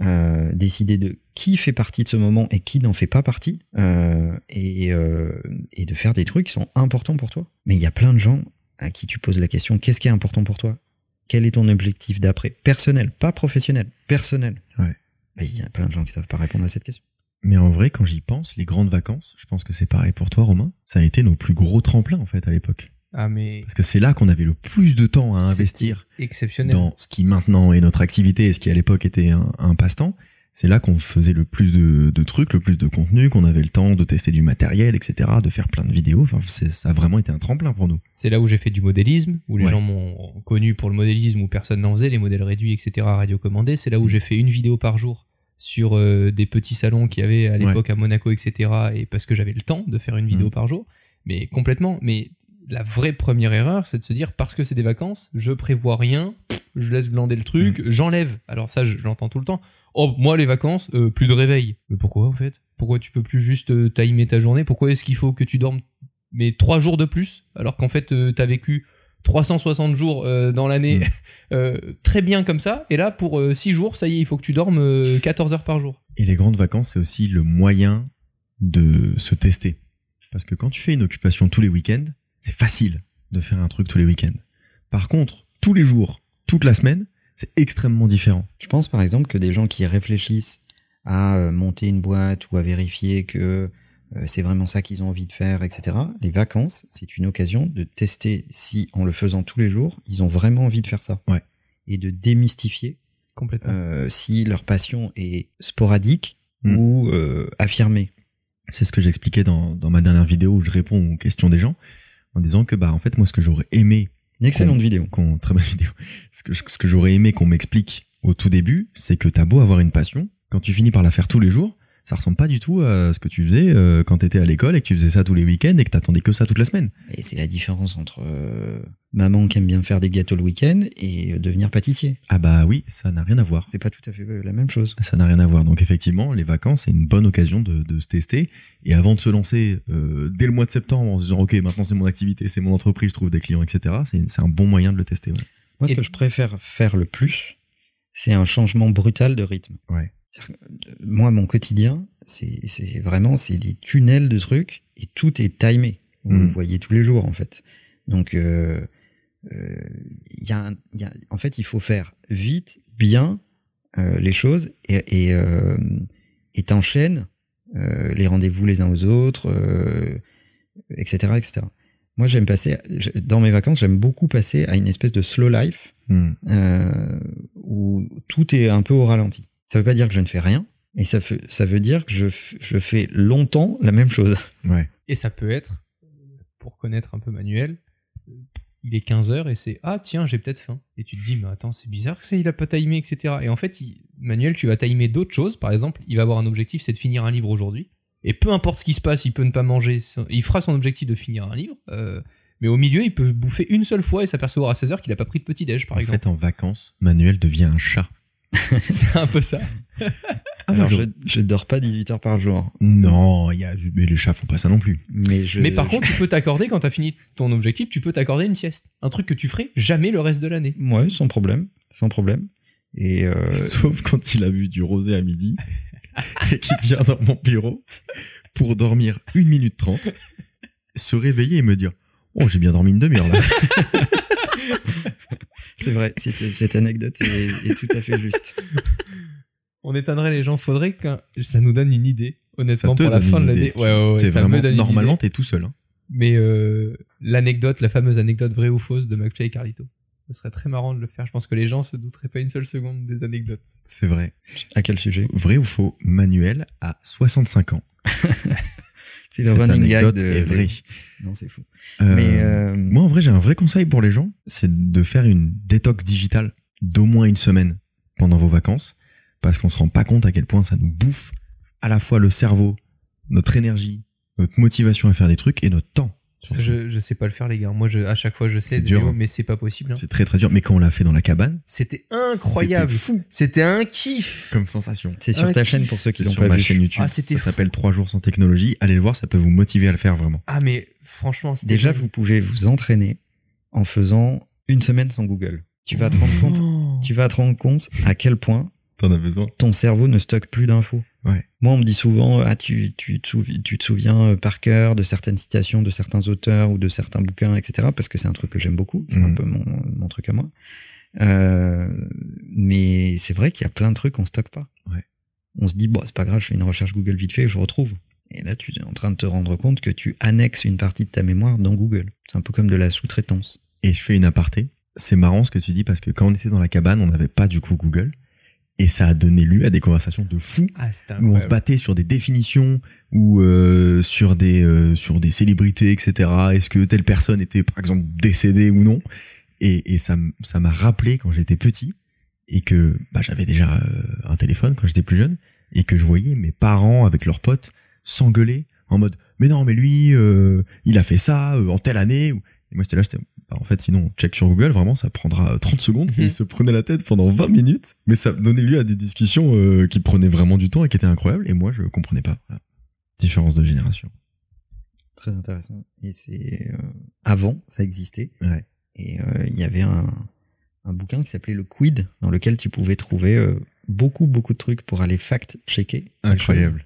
euh, décider de qui fait partie de ce moment et qui n'en fait pas partie, euh, et, euh, et de faire des trucs qui sont importants pour toi. Mais il y a plein de gens à qui tu poses la question qu'est-ce qui est important pour toi? Quel est ton objectif d'après? Personnel, pas professionnel, personnel. Ouais. Il y a plein de gens qui savent pas répondre à cette question. Mais en vrai, quand j'y pense, les grandes vacances, je pense que c'est pareil pour toi, Romain, ça a été nos plus gros tremplins, en fait, à l'époque. Ah, mais Parce que c'est là qu'on avait le plus de temps à investir exceptionnel. dans ce qui maintenant est notre activité et ce qui à l'époque était un, un passe-temps. C'est là qu'on faisait le plus de, de trucs, le plus de contenu, qu'on avait le temps de tester du matériel, etc., de faire plein de vidéos. Enfin, c'est- ça a vraiment été un tremplin pour nous. C'est là où j'ai fait du modélisme, où les Ouais. gens m'ont connu pour le modélisme, où personne n'en faisait, les modèles réduits, etc., radiocommandés. C'est là où j'ai fait une vidéo par jour sur euh, des petits salons qu'il y avait à l'époque à Monaco, etc., et parce que j'avais le temps de faire une vidéo Mhm. par jour. Mais complètement. Mais la vraie première erreur, c'est de se dire, parce que c'est des vacances, je prévois rien, je laisse glander le truc, j'enlève. Alors ça, je, je l'entends tout le temps. Oh, moi, les vacances, euh, plus de réveil. Mais pourquoi, en fait? Pourquoi tu peux plus juste euh, timer ta journée? Pourquoi est-ce qu'il faut que tu dormes mais trois jours de plus, alors qu'en fait, euh, t'as vécu 360 jours euh, dans l'année Mm. euh, très bien comme ça, et là, pour 6 jours, ça y est, il faut que tu dormes euh, 14 heures par jour. Et les grandes vacances, c'est aussi le moyen de se tester. Parce que quand tu fais une occupation tous les week-ends, c'est facile de faire un truc tous les week-ends. Par contre, tous les jours, toute la semaine, c'est extrêmement différent. Je pense par exemple que des gens qui réfléchissent à euh, monter une boîte ou à vérifier que euh, c'est vraiment ça qu'ils ont envie de faire, etc. Les vacances, c'est une occasion de tester si, en le faisant tous les jours, ils ont vraiment envie de faire ça. Ouais. Et de démystifier Complètement. euh, si leur passion est sporadique Mm. ou euh, affirmée. C'est ce que j'expliquais dans, dans ma dernière vidéo où je réponds aux questions des gens en disant que bah en fait moi ce que j'aurais aimé Une excellente vidéo. qu'on très bonne vidéo ce que ce que j'aurais aimé qu'on m'explique au tout début c'est que t'as beau avoir une passion quand tu finis par la faire tous les jours ça ressemble pas du tout à ce que tu faisais euh, quand t'étais à l'école et que tu faisais ça tous les week-ends et que t'attendais que ça toute la semaine Et c'est la différence entre euh, maman qui aime bien faire des gâteaux le week-end et euh, devenir pâtissier. ah bah oui ça n'a rien à voir C'est pas tout à fait la même chose. ça n'a rien à voir donc effectivement les vacances c'est une bonne occasion de, de se tester et avant de se lancer euh, dès le mois de septembre en se disant ok maintenant c'est mon activité c'est mon entreprise je trouve des clients etc c'est c'est un bon moyen de le tester ouais. Moi, ce Et- que je préfère faire le plus, c'est un changement brutal de rythme. Ouais. Euh, Moi, mon quotidien, c'est vraiment c'est des tunnels de trucs et tout est timé. Vous le voyez tous les jours en fait. Donc, euh, euh, y a un- il y a, en fait, il faut faire vite, bien euh, les choses et et euh, et t'enchaînes les rendez-vous les uns aux autres, etc., etc. Moi, j'aime passer dans mes vacances, j'aime beaucoup passer à une espèce de slow life Hmm. où tout est un peu au ralenti. Ça veut pas dire que je ne fais rien, mais ça, fait, ça veut dire que je, fais longtemps la même chose. ouais. Et ça peut être, pour connaître un peu Manuel, il est 15h et c'est ah tiens j'ai peut-être faim. Et tu te dis mais attends c'est bizarre que ça il a pas timé etc et en fait il- Manuel tu vas timer d'autres choses. Par exemple il va avoir un objectif c'est de finir un livre aujourd'hui. Et peu importe ce qui se passe il peut ne pas manger il fera son objectif de finir un livre euh, mais au milieu il peut bouffer une seule fois et s'apercevoir à 16h qu'il a pas pris de petit déj par en exemple. fait, en vacances, Manuel devient un chat. c'est un peu ça Alors, je- je, dors pas 18 heures par jour. Non, il y a, mais les chats font pas ça non plus. Mais, je, mais par je- contre tu peux t'accorder quand t'as fini ton objectif tu peux t'accorder une sieste un truc que tu ferais jamais le reste de l'année Ouais, sans problème. Sans problème. Et euh, Sauf quand il a bu du rosé à midi et qu'il vient dans mon bureau pour dormir 1 minute 30, se réveiller et me dire Oh, j'ai bien dormi une demi-heure là. c'est vrai, cette, anecdote est, est tout à fait juste. On étonnerait les gens, faudrait que ça nous donne une idée, honnêtement, pour la fin de l'année. idée. Ouais, ouais, ouais, T'es ça vraiment, me donne une normalement, t'es tout seul. hein. Mais euh, l'anecdote, la fameuse anecdote vraie ou fausse de McFly et Carlito. Ce serait très marrant de le faire. Je pense que les gens se douteraient pas une seule seconde des anecdotes. C'est vrai. À quel sujet? Vrai ou faux Manuel a 65 ans. C'est le running gag anecdote de. est vraie. Non, c'est fou. Euh, Mais euh, Moi, en vrai, j'ai un vrai conseil pour les gens, c'est de faire une détox digitale d'au moins une semaine pendant vos vacances, parce qu'on se rend pas compte à quel point ça nous bouffe à la fois le cerveau, notre énergie, notre motivation à faire des trucs et notre temps. Je, je sais pas le faire, les gars. Moi, je, à chaque fois, je sais, dur, hein. mais c'est pas possible. hein. C'est très très dur, mais quand on l'a fait dans la cabane, C'était incroyable. c'était fou C'était un kiff. comme sensation. c'est sur Ah, ta kiff. chaîne pour ceux qui C'est l'ont sur pas ma vu. chaîne YouTube. Ah, c'était ça fou. s'appelle 3 jours sans technologie. Allez le voir, ça peut vous motiver à le faire vraiment. Ah, mais franchement, c'était Déjà, vous pouvez vous entraîner en faisant une semaine sans Google. Tu vas te rendre compte, Oh. tu vas te rendre compte à quel point T'en as besoin ton cerveau ne stocke plus d'infos. Ouais. Moi, on me dit souvent, ah, tu, tu, te souvi- tu te souviens euh, par cœur de certaines citations de certains auteurs ou de certains bouquins, etc. Parce que c'est un truc que j'aime beaucoup. C'est un Mhm. peu mon, mon truc à moi. Euh, mais c'est vrai qu'il y a plein de trucs qu'on stocke pas. Ouais. On se dit, bon, c'est pas grave, je fais une recherche Google vite fait et je retrouve. Et là, tu es en train de te rendre compte que tu annexes une partie de ta mémoire dans Google. C'est un peu comme de la sous-traitance. Et je fais une aparté. C'est marrant ce que tu dis parce que quand on était dans la cabane, on n'avait pas du coup Google. Et ça a donné lieu à des conversations de fous Ah, où on se battait sur des définitions ou euh, sur des euh, sur des célébrités, etc. Est-ce que telle personne était par exemple décédée ou non? Et, et ça ça m'a rappelé quand j'étais petit et que bah, j'avais déjà euh, un téléphone quand j'étais plus jeune et que je voyais mes parents avec leurs potes s'engueuler en mode mais non mais lui euh, il a fait ça euh, en telle année! Et moi j'étais là j'étais en fait sinon check sur Google vraiment ça prendra euh, 30 secondes et Mhm. ils se prenaient la tête pendant 20 minutes mais ça donnait lieu à des discussions euh, qui prenaient vraiment du temps et qui étaient incroyables et moi je comprenais pas Voilà. différence de génération Très intéressant. Et c'est euh, avant, ça existait. ouais Et euh, il y avait un, un bouquin qui s'appelait le Quid, dans lequel tu pouvais trouver euh, beaucoup, beaucoup de trucs pour aller fact-checker. incroyable.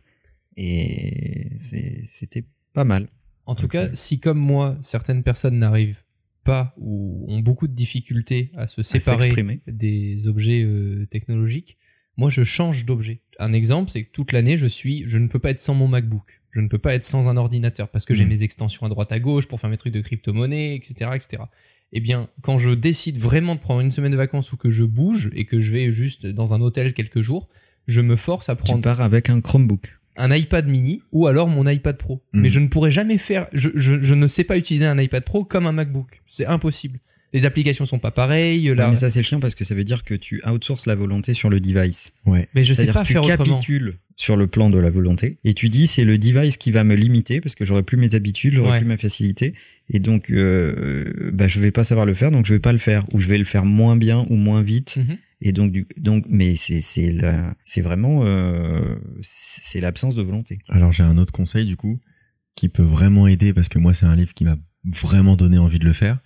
Et c'est- c'était pas mal. En tout cas, si comme moi, certaines personnes n'arrivent pas ou ont beaucoup de difficultés à se séparer des objets euh, technologiques, moi je change d'objet. Un exemple, c'est que toute l'année, je suis, je ne peux pas être sans mon MacBook. Je ne peux pas être sans un ordinateur parce que j'ai Mhm. mes extensions à droite à gauche pour faire mes trucs de crypto-monnaie, etc., etc. Eh bien, quand je décide vraiment de prendre une semaine de vacances ou que je bouge et que je vais juste dans un hôtel quelques jours, je me force à Tu prendre pars avec un Chromebook. Un iPad mini ou alors mon iPad Pro. Mhm. Mais je ne pourrais jamais faire, je, je, je ne sais pas utiliser un iPad Pro comme un MacBook. C'est impossible. Les applications sont pas pareilles. Ouais, mais ça, c'est chiant parce que ça veut dire que tu outsources la volonté sur le device. ouais mais je sais C'est-à-dire pas que tu faire autrement. capitules sur le plan de la volonté et tu dis c'est le device qui va me limiter parce que j'aurai plus mes habitudes, j'aurai Ouais. plus ma facilité et donc euh, bah je vais pas savoir le faire donc je vais pas le faire ou je vais le faire moins bien ou moins vite Mhm. Et donc donc mais c'est vraiment euh, c'est l'absence de volonté. alors j'ai un autre conseil du coup qui peut vraiment aider parce que moi c'est un livre qui m'a vraiment donné envie de le faire.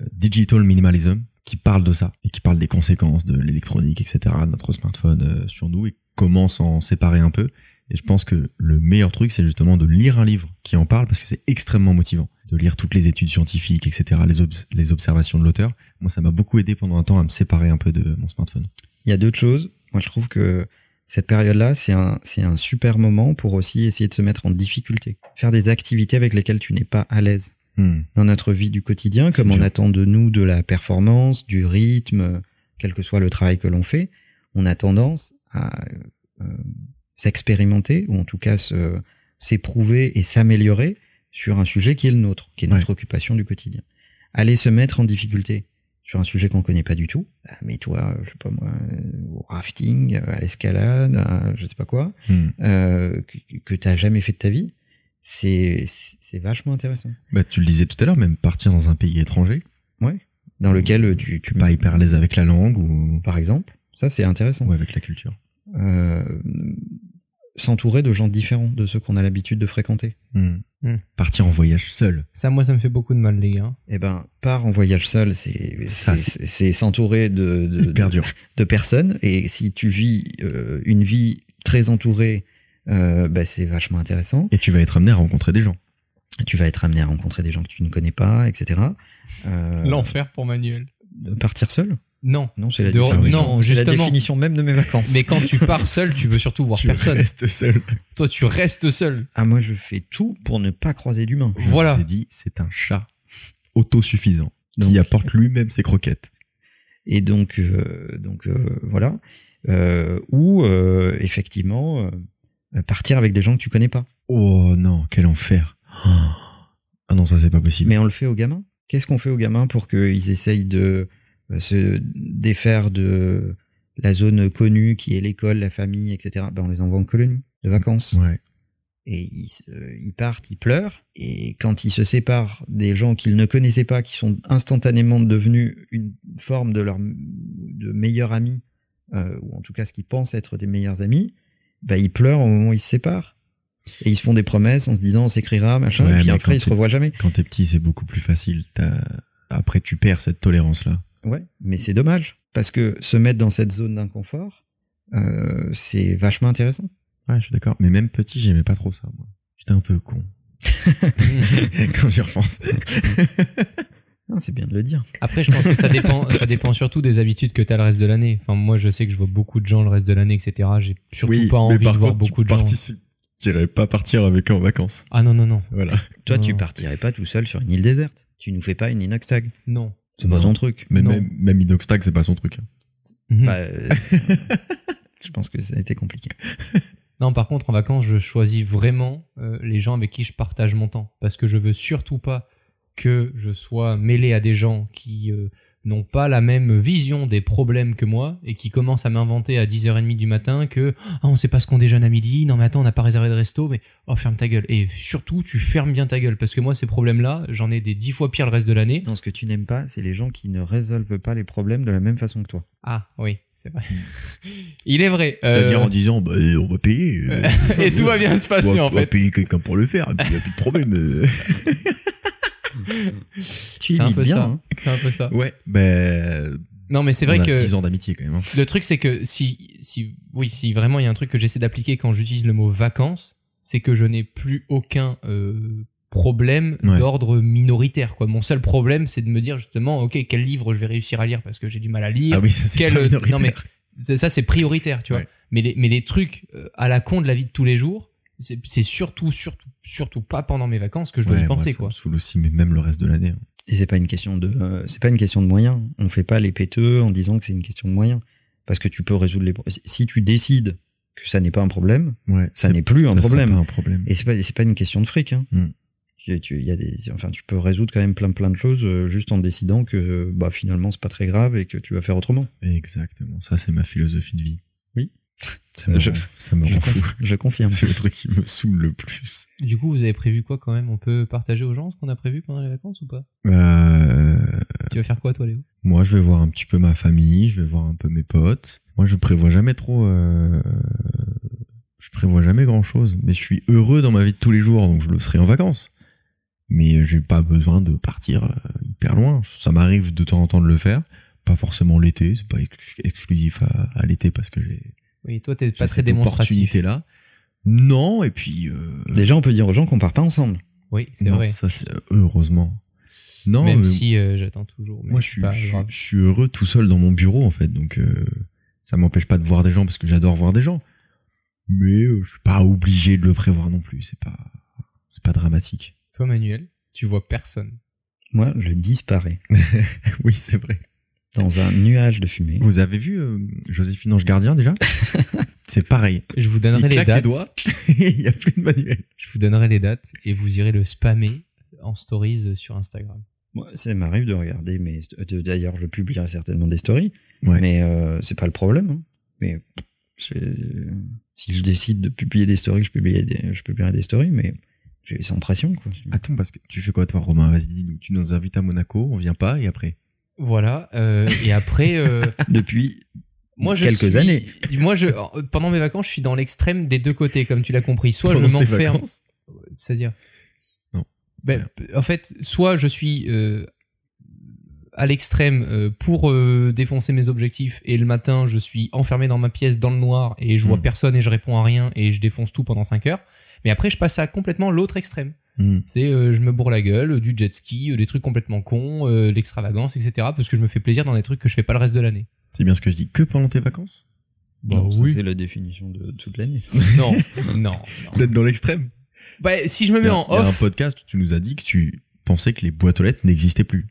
Euh, Digital Minimalism qui parle de ça et qui parle des conséquences de l'électronique etc de notre smartphone euh, sur nous et comment s'en séparer un peu. Et je pense que le meilleur truc c'est justement de lire un livre qui en parle parce que c'est extrêmement motivant de lire toutes les études scientifiques etc les, obs- les observations de l'auteur moi ça m'a beaucoup aidé pendant un temps à me séparer un peu de mon smartphone Il y a d'autres choses. Moi je trouve que cette période-là, c'est un, super moment pour aussi essayer de se mettre en difficulté. Faire des activités avec lesquelles tu n'es pas à l'aise. Hmm. dans notre vie du quotidien, comme on attend de nous de la performance, du rythme, quel que soit le travail que l'on fait, on a tendance à euh, s'expérimenter, ou en tout cas s'éprouver et s'améliorer sur un sujet qui est le nôtre, qui est notre occupation du quotidien. aller se mettre en difficulté sur un sujet qu'on connaît pas du tout. Ah, Mais toi, je sais pas moi, euh, au rafting, euh, à l'escalade, à je sais pas quoi, Hmm. euh, que, que t'as jamais fait de ta vie, c'est c'est vachement intéressant. Bah, tu le disais tout à l'heure, même partir dans un pays étranger, Dans lequel tu, tu pas hyper à l'aise avec la langue ou, par exemple, ça c'est intéressant. ou avec la culture. Euh, S'entourer de gens différents de ceux qu'on a l'habitude de fréquenter. Hmm. Hmm. Partir en voyage seul. Ça, moi, ça me fait beaucoup de mal, les gars. Eh ben, part en voyage seul, c'est s'entourer de, de, de, personnes. Et si tu vis euh, une vie très entourée, euh, bah, c'est vachement intéressant. Et tu vas être amené à rencontrer des gens. Tu vas être amené à rencontrer des gens que tu ne connais pas, etc. Euh, L'enfer pour Manuel. Partir seul Non. Non, c'est la, De- définition- non, c'est la justement. définition même de mes vacances. Mais quand tu pars seul, tu veux surtout voir tu personne. restes seul. Toi, tu restes seul. Ah, moi, je fais tout pour ne pas croiser d'humains. Je Voilà. ai dit, c'est un chat autosuffisant Donc- qui apporte lui-même ses croquettes. Et donc, euh, donc euh, voilà. Euh, ou euh, effectivement euh, partir avec des gens que tu connais pas. Oh non, quel enfer. Ah non, ça c'est pas possible. Mais on le fait aux gamins. Qu'est-ce qu'on fait aux gamins pour qu'ils essayent de se défaire de la zone connue qui est l'école, la famille, etc. Ben, on les envoie en colonie de vacances. Ouais. Et ils, se- ils partent, ils pleurent. Et quand ils se séparent des gens qu'ils ne connaissaient pas, qui sont instantanément devenus une forme de leur de meilleurs amis, euh, ou en tout cas ce qu'ils pensent être des meilleurs amis, bah, ils pleurent au moment où ils se séparent. Et ils se font des promesses en se disant on s'écrira, machin, Ouais, et puis après ils se revoient jamais. Quand t'es petit, c'est beaucoup plus facile. Après, tu perds cette tolérance-là. Ouais, mais c'est dommage. Parce que se mettre dans cette zone d'inconfort, euh, c'est vachement intéressant. Ouais, je suis d'accord. Mais même petit, j'aimais pas trop ça, moi. J'étais un peu con. Quand j'y repense. C'est bien de le dire. Après, je pense que ça dépend, ça dépend surtout des habitudes que tu as le reste de l'année. Enfin, moi, je sais que je vois beaucoup de gens le reste de l'année, etc. J'ai surtout pas envie de voir beaucoup de gens. Tu n'irais pas partir avec eux en vacances. Ah non, non, non. Voilà. Toi, tu partirais pas tout seul sur une île déserte. Tu nous fais pas une inoxtag. Non. C'est pas ton truc. Mais Non. même, même Inoxtag, c'est pas son truc. hein. Mhm. Bah, euh, je pense que ça a été compliqué. Non, par contre, en vacances, je choisis vraiment euh, les gens avec qui je partage mon temps. Parce que je veux surtout pas que je sois mêlé à des gens qui euh, n'ont pas la même vision des problèmes que moi et qui commencent à m'inventer à 10h30 du matin que ah, on sait pas ce qu'on déjeune à midi, non mais attends, on n'a pas réservé de resto, mais oh, ferme ta gueule. Et surtout, tu fermes bien ta gueule. Parce que moi, ces problèmes-là, j'en ai des 10 fois pires le reste de l'année. Non, ce que tu n'aimes pas, c'est les gens qui ne résolvent pas les problèmes de la même façon que toi. Ah oui, c'est vrai. Il est vrai. C'est-à-dire Euh, en disant, bah, on va payer. euh, et tout va bien se on passer va, en on va fait. payer quelqu'un pour le faire, et puis il n'y a plus de problème. euh. Tu C'est un peu bien. ça. hein. C'est un peu ça. Ouais, ben. Non, mais c'est vrai a que 10 ans d'amitié quand même. hein. le truc, c'est que si, si, oui, si vraiment il y a un truc que j'essaie d'appliquer quand j'utilise le mot vacances, c'est que je n'ai plus aucun euh, problème Ouais. d'ordre minoritaire. Quoi. Mon seul problème, c'est de me dire justement, ok, quel livre je vais réussir à lire parce que j'ai du mal à lire. Ah oui, ça c'est Quel- minoritaire. non, mais ça, c'est prioritaire, tu vois. Ouais. Mais les, mais les trucs euh, à la con de la vie de tous les jours, c'est surtout, surtout, surtout pas pendant mes vacances que je dois Ouais, y moi, penser, ça quoi. me saoule aussi, mais même le reste de l'année. hein. Et c'est pas une question de, euh, c'est pas une question de moyens. On fait pas les péteux en disant que c'est une question de moyens. Parce que tu peux résoudre les, si tu décides que ça n'est pas un problème, Ouais, ça n'est plus un problème. pas un problème. Et c'est pas, c'est pas une question de fric, hein. Hmm. Tu, tu, y a des, enfin, tu peux résoudre quand même plein, plein de choses euh, juste en décidant que, bah, finalement, c'est pas très grave et que tu vas faire autrement. Exactement, ça c'est ma philosophie de vie. Ça me, Je- rend- ça me Je, rend fou. conf- je confirme. C'est le truc qui me saoule le plus. Du coup, vous avez prévu quoi quand même? On peut partager aux gens ce qu'on a prévu pendant les vacances ou pas? Euh, Tu vas faire quoi, toi, Léo? moi, je vais voir un petit peu ma famille, je vais voir un peu mes potes. Moi, je prévois jamais trop. euh, Je prévois jamais grand chose, mais je suis heureux dans ma vie de tous les jours, donc je le serai en vacances. Mais j'ai pas besoin de partir euh, hyper loin. Ça m'arrive de temps en temps de le faire, pas forcément l'été, c'est pas ex- exclusif à, à l'été parce que j'ai Oui, toi, t'es pas très cette démonstratif. opportunité là. Non, et puis euh, Déjà, on peut dire aux gens qu'on part pas ensemble. Oui, c'est vrai. ça c'est heureusement. Non, Même mais si euh, j'attends toujours. Mais moi je suis, pas je, suis- grave. je suis heureux tout seul dans mon bureau en fait, donc euh, ça m'empêche pas de voir des gens parce que j'adore voir des gens. Mais euh, je suis pas obligé de le prévoir non plus, c'est pas c'est pas dramatique. Toi, Manuel, tu vois personne. Moi, je disparais oui, c'est vrai. Dans un nuage de fumée. Vous avez vu euh, Joséphine Ange Gardien déjà C'est pareil. Je vous Il donnerai les claque dates. des doigts, il y a plus de manuel. Je vous donnerai les dates et vous irez le spammer en stories sur Instagram. Moi, ça m'arrive de regarder, mais d'ailleurs, je publierai certainement des stories, Ouais. mais euh, c'est pas le problème. hein. Mais je- si je décide de publier des stories, je publierai des, je publierai des stories, mais j'ai sans pression, quoi. Attends, parce que tu fais quoi, toi, Romain? Vas-y. Tu nous invites à Monaco, on vient pas, et après? Voilà. euh, et après, euh, Depuis moi, je quelques suis- années. Moi, je, pendant mes vacances, je suis dans l'extrême des deux côtés, comme tu l'as compris. Soit Pendant je m'enferme. C'est-à-dire Non. Ben, en fait, soit je suis euh, à l'extrême pour défoncer mes objectifs et le matin je suis enfermé dans ma pièce dans le noir et je vois Mm. personne et je réponds à rien et je défonce tout pendant 5 heures. Mais après je passe à complètement l'autre extrême. Hmm. C'est euh, je me bourre la gueule, du jet ski, euh, des trucs complètement cons, euh, l'extravagance, etc. Parce que je me fais plaisir dans des trucs que je fais pas le reste de l'année. C'est bien ce que je dis. Que pendant tes vacances? Bon, ça, oui. c'est la définition de toute l'année. ça. Non, non, non. D'être dans l'extrême. Bah, si je me mets a, en il y a un off, podcast où tu nous as dit que tu pensais que les boîtes aux lettres n'existaient plus.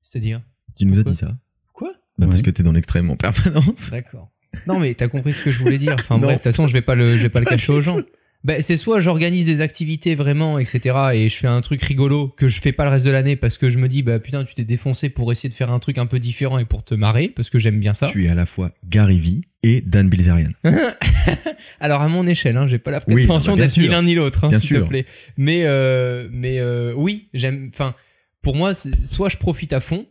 c'est-à-dire? Tu nous as dit ça quoi? Bah Parce que t'es dans l'extrême en permanence. D'accord. Non, mais t'as compris ce que je voulais dire. Enfin Non. bref, de toute façon, je vais pas le, je vais pas le cacher aux gens. Ben, c'est soit j'organise des activités vraiment, etc. et je fais un truc rigolo que je fais pas le reste de l'année parce que je me dis, bah putain, tu t'es défoncé pour essayer de faire un truc un peu différent et pour te marrer parce que j'aime bien ça. Tu es à la fois Gary Vee et Dan Bilzerian. Alors à mon échelle, hein, j'ai pas la Oui, prétention bah, bien d'être ni l'un ni l'autre, hein, s'il te plaît. Mais euh, mais euh, oui, j'aime. Enfin, pour moi, soit je profite à fond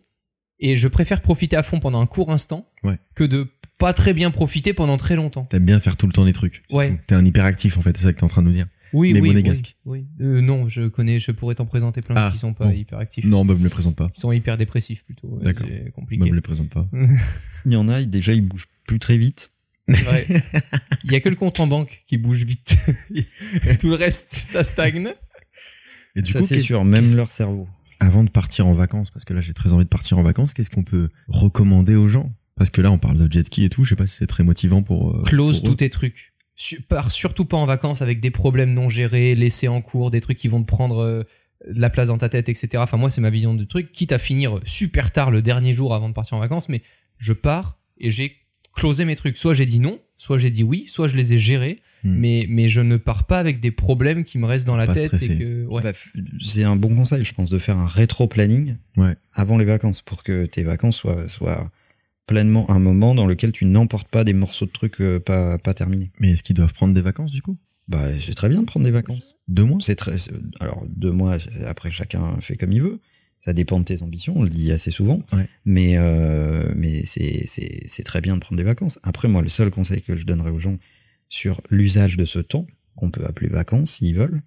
et je préfère profiter à fond pendant un court instant Ouais. que de pas très bien profiter pendant très longtemps. T'aimes bien faire tout le temps des trucs. Ouais. T'es un hyperactif en fait, c'est ça que t'es en train de nous dire. Oui, Les oui, monégasques. oui. oui. Euh, non, je connais, je pourrais t'en présenter plein Ah, qui sont pas bon. hyper actifs. Non, bah me les présente pas. Qui sont hyper dépressifs plutôt. D'accord. C'est Bah compliqué. me les présente pas. Il y en a, déjà, ils bougent plus très vite. Ouais. Il y a que le compte en banque qui bouge vite. Tout le reste, ça stagne. Et du ça, coup, c'est sûr, même leur cerveau. avant de partir en vacances, parce que là j'ai très envie de partir en vacances, qu'est-ce qu'on peut recommander aux gens? Parce que là on parle de jet ski et tout, je sais pas si c'est très motivant pour. euh, Close pour eux. tous tes trucs. Su- pars surtout pas en vacances avec des problèmes non gérés, laissés en cours, des trucs qui vont te prendre euh, de la place dans ta tête, etc. Enfin, moi, c'est ma vision du truc. Quitte à finir super tard le dernier jour avant de partir en vacances, mais je pars et j'ai closé mes trucs. Soit j'ai dit non, soit j'ai dit oui, soit je les ai gérés, Hmm. mais, mais je ne pars pas avec des problèmes qui me restent dans la Pas tête. ouais. Bah, c'est un bon conseil, je pense, de faire un rétro-planning Ouais. avant les vacances pour que tes vacances soient, soient pleinement un moment dans lequel tu n'emportes pas des morceaux de trucs euh, pas, pas terminés. Mais est-ce qu'ils doivent prendre des vacances du coup? Bah, c'est très bien de prendre des vacances. Deux mois? C'est très, c'est- alors, deux mois, après, chacun fait comme il veut. Ça dépend de tes ambitions, on le dit assez souvent. Ouais. Mais, euh, mais c'est, c'est, c'est très bien de prendre des vacances. Après, moi, le seul conseil que je donnerais aux gens sur l'usage de ce temps, qu'on peut appeler vacances s'ils veulent,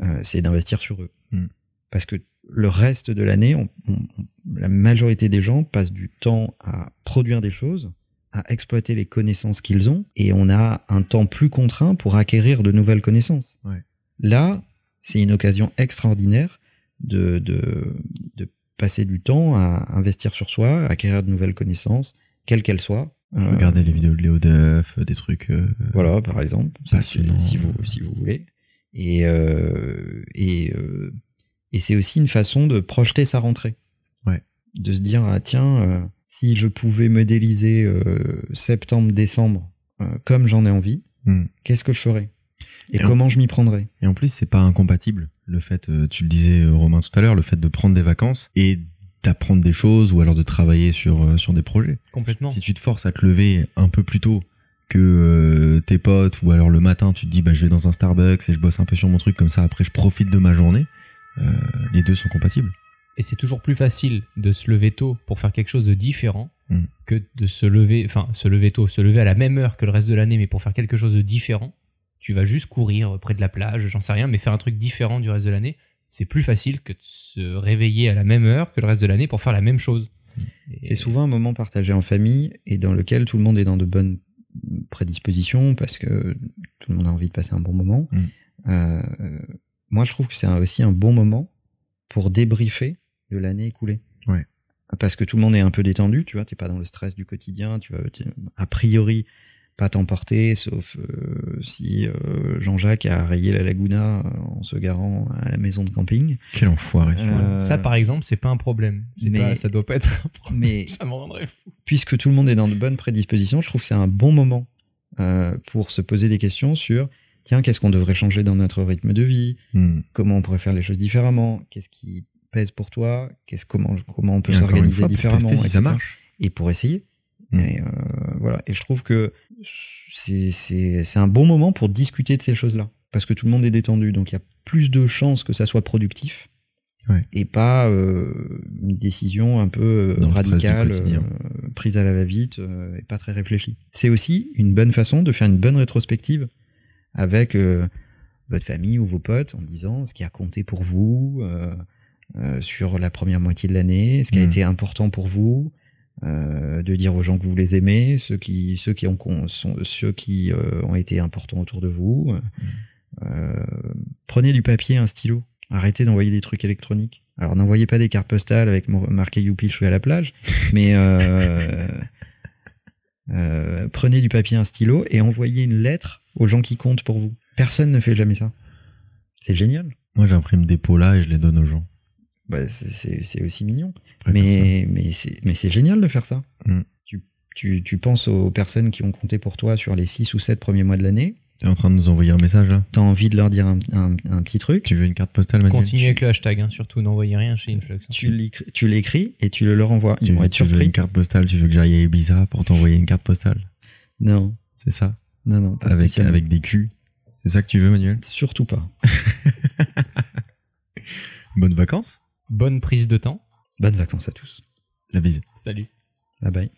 euh, c'est d'investir sur eux. Mm. Parce que le reste de l'année, on- on- on- la majorité des gens passent du temps à produire des choses, à exploiter les connaissances qu'ils ont, et on a un temps plus contraint pour acquérir de nouvelles connaissances. Ouais. Là, c'est une occasion extraordinaire de, de, de passer du temps à investir sur soi, à acquérir de nouvelles connaissances, quelles qu'elles soient. Euh, Regardez les vidéos de Léo Duff, des trucs. euh, Voilà, par exemple, ça, si vous si vous voulez. Et euh, et euh, et c'est aussi une façon de projeter sa rentrée. Ouais. De se dire ah tiens euh, si je pouvais modéliser euh, septembre décembre euh, comme j'en ai envie, Hmm. qu'est-ce que je ferais? Et, comment je m'y prendrais? Et en plus, c'est pas incompatible. Le fait, euh, tu le disais Romain tout à l'heure, le fait de prendre des vacances et d'apprendre des choses ou alors de travailler sur euh, sur des projets. Complètement. Si tu te forces à te lever un peu plus tôt que euh, tes potes ou alors le matin tu te dis bah je vais dans un Starbucks et je bosse un peu sur mon truc comme ça après je profite de ma journée, les deux sont compatibles. Et c'est toujours plus facile de se lever tôt pour faire quelque chose de différent Mm. que de se lever, enfin, se lever tôt, se lever à la même heure que le reste de l'année, mais pour faire quelque chose de différent. Tu vas juste courir près de la plage, j'en sais rien, mais faire un truc différent du reste de l'année, c'est plus facile que de se réveiller à la même heure que le reste de l'année pour faire la même chose. Et- C'est souvent un moment partagé en famille et dans lequel tout le monde est dans de bonnes prédispositions parce que tout le monde a envie de passer un bon moment. Mm. Euh, moi, je trouve que c'est aussi un bon moment pour débriefer de l'année écoulée. Ouais. Parce que tout le monde est un peu détendu, tu vois, t'es pas dans le stress du quotidien, tu vas a priori pas t'emporter, sauf euh, si euh, Jean-Jacques a rayé la Laguna euh, en se garant à la maison de camping. Quel enfoiré. tu vois. Euh, Ça, par exemple, c'est pas un problème. Mais- pas- ça doit pas être un problème. Mais Ça me rendrait fou. puisque tout le monde est dans de bonnes prédispositions, je trouve que c'est un bon moment euh, pour se poser des questions sur tiens, qu'est-ce qu'on devrait changer dans notre rythme de vie? Hmm. Comment on pourrait faire les choses différemment? Qu'est-ce qui pèse pour toi, qu'est-ce comment comment on peut s'organiser pour différemment, tester si ça marche. et pour essayer. Mm. Et, euh, voilà. Et je trouve que c'est un bon moment pour discuter de ces choses-là parce que tout le monde est détendu, donc il y a plus de chances que ça soit productif. Ouais. Et pas euh, une décision un peu euh, radicale, euh, prise à la va-vite et pas très réfléchie. C'est aussi une bonne façon de faire une bonne rétrospective avec euh, votre famille ou vos potes en disant ce qui a compté pour vous euh, euh, sur la première moitié de l'année, ce qui a Mm. été important pour vous, euh, de dire aux gens que vous les aimez, ceux qui ceux qui ont sont ceux qui euh, ont été importants autour de vous. Euh, prenez du papier, un stylo. Arrêtez d'envoyer des trucs électroniques. Alors n'envoyez pas des cartes postales avec marqué Youpi, je suis à la plage, mais prenez du papier, un stylo et envoyez une lettre aux gens qui comptent pour vous. Personne ne fait jamais ça. C'est génial. Moi, j'imprime des pots là et je les donne aux gens. Bah, c'est- aussi mignon. Mais, mais c'est génial de faire ça. Mm. Tu, tu, tu penses aux personnes qui ont compté pour toi sur les 6 ou 7 premiers mois de l'année. T'es en train de nous envoyer un message là T'as envie de leur dire un, un, un petit truc. Tu veux une carte postale, Manuel Continuez avec le hashtag, hein, surtout n'envoyez rien chez Influx. hein. Tu l'écris- et tu le leur envoies. Ils tu, vont être tu veux surpris. une carte postale, tu veux que j'aille à Ibiza pour t'envoyer une carte postale? Non, C'est ça non, non, pas avec, avec des culs. C'est ça que tu veux, Manuel? Surtout pas. Bonnes vacances Bonne prise de temps. Bonnes vacances à tous. La bise. Salut. Bye bye.